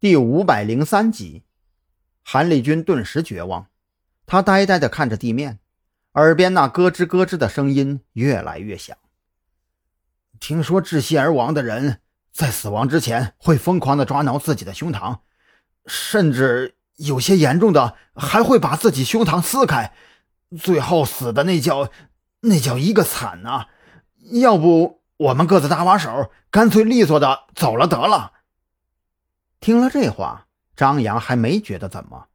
第五百零三集，韩立军顿时绝望，他呆呆地看着地面，耳边那咯吱咯吱的声音越来越响。听说窒息而亡的人在死亡之前会疯狂地抓挠自己的胸膛，甚至有些严重的还会把自己胸膛撕开，最后死的那叫那叫一个惨呐！要不我们各自搭把手，干脆利索的走了得了。听了这话，张扬还没觉得怎么，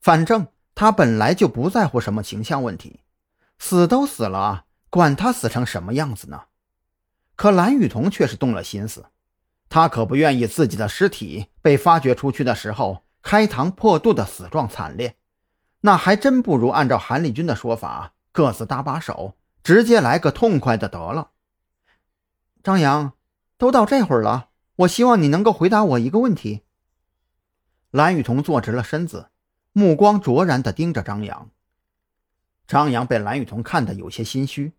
反正他本来就不在乎什么形象问题，死都死了，管他死成什么样子呢？可蓝雨桐却是动了心思，他可不愿意自己的尸体被发掘出去的时候开膛破肚的死状惨烈，那还真不如按照韩立军的说法，各自搭把手，直接来个痛快的得了。张扬，都到这会儿了，我希望你能够回答我一个问题。蓝雨桐坐直了身子，目光灼然地盯着张扬。张扬被蓝雨桐看得有些心虚，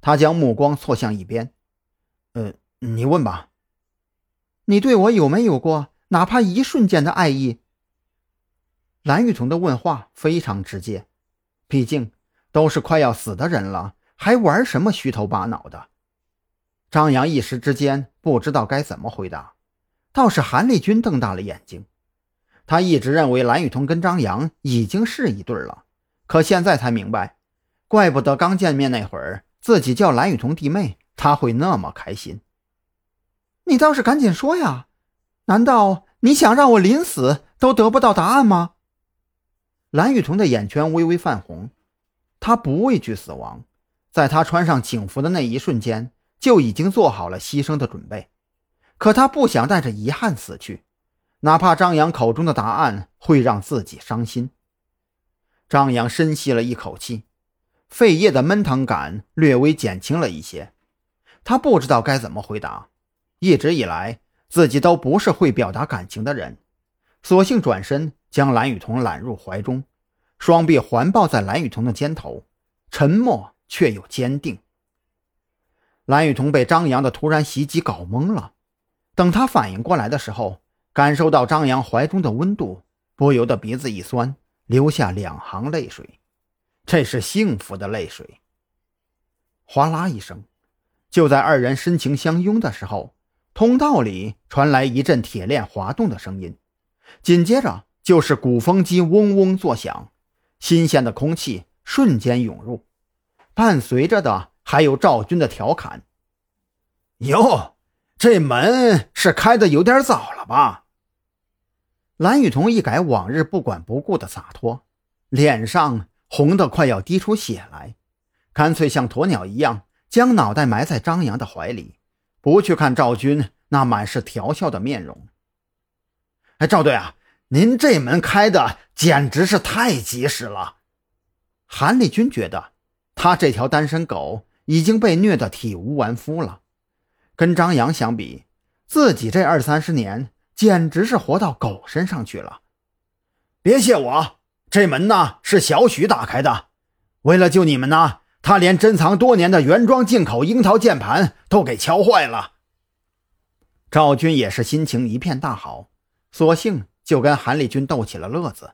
他将目光错向一边。“呃，你问吧。你对我有没有过哪怕一瞬间的爱意？”蓝雨桐的问话非常直接，毕竟都是快要死的人了，还玩什么虚头巴脑的？张扬一时之间不知道该怎么回答，倒是韩立军瞪大了眼睛。他一直认为蓝雨桐跟张扬已经是一对了，可现在才明白，怪不得刚见面那会儿自己叫蓝雨桐弟妹，他会那么开心。你倒是赶紧说呀！难道你想让我临死都得不到答案吗？蓝雨桐的眼圈微微泛红，他不畏惧死亡，在他穿上警服的那一瞬间就已经做好了牺牲的准备，可他不想带着遗憾死去。哪怕张扬口中的答案会让自己伤心，张扬深吸了一口气，肺叶的闷疼感略微减轻了一些。他不知道该怎么回答，一直以来自己都不是会表达感情的人，索性转身将蓝雨桐揽入怀中，双臂环抱在蓝雨桐的肩头，沉默却又坚定。蓝雨桐被张扬的突然袭击搞懵了，等他反应过来的时候。感受到张扬怀中的温度，不由得鼻子一酸，流下两行泪水。这是幸福的泪水。哗啦一声，就在二人深情相拥的时候，通道里传来一阵铁链滑动的声音，紧接着就是鼓风机嗡嗡作响，新鲜的空气瞬间涌入，伴随着的还有赵军的调侃：“哟，这门是开的有点早了吧？”蓝雨桐一改往日不管不顾的洒脱，脸上红得快要滴出血来，干脆像鸵鸟一样将脑袋埋在张扬的怀里，不去看赵军那满是调笑的面容。哎，赵队啊，您这门开的简直是太及时了。韩立军觉得他这条单身狗已经被虐得体无完肤了，跟张扬相比，自己这二三十年。简直是活到狗身上去了！别谢我，这门呢是小许打开的。为了救你们呢，他连珍藏多年的原装进口樱桃键盘都给敲坏了。赵军也是心情一片大好，索性就跟韩立军斗起了乐子。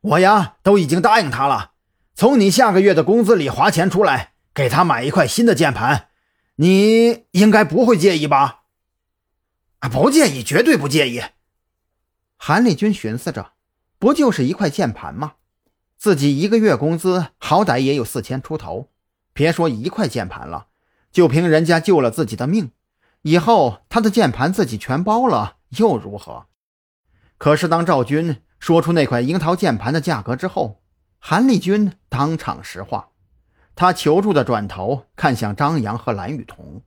我呀，都已经答应他了，从你下个月的工资里划钱出来，给他买一块新的键盘。你应该不会介意吧？啊，不介意，绝对不介意。韩立军寻思着，不就是一块键盘吗？自己一个月工资好歹也有四千出头，别说一块键盘了，就凭人家救了自己的命，以后他的键盘自己全包了又如何？可是当赵军说出那块樱桃键盘的价格之后，韩立军当场石化，他求助的转头看向张扬和蓝雨桐。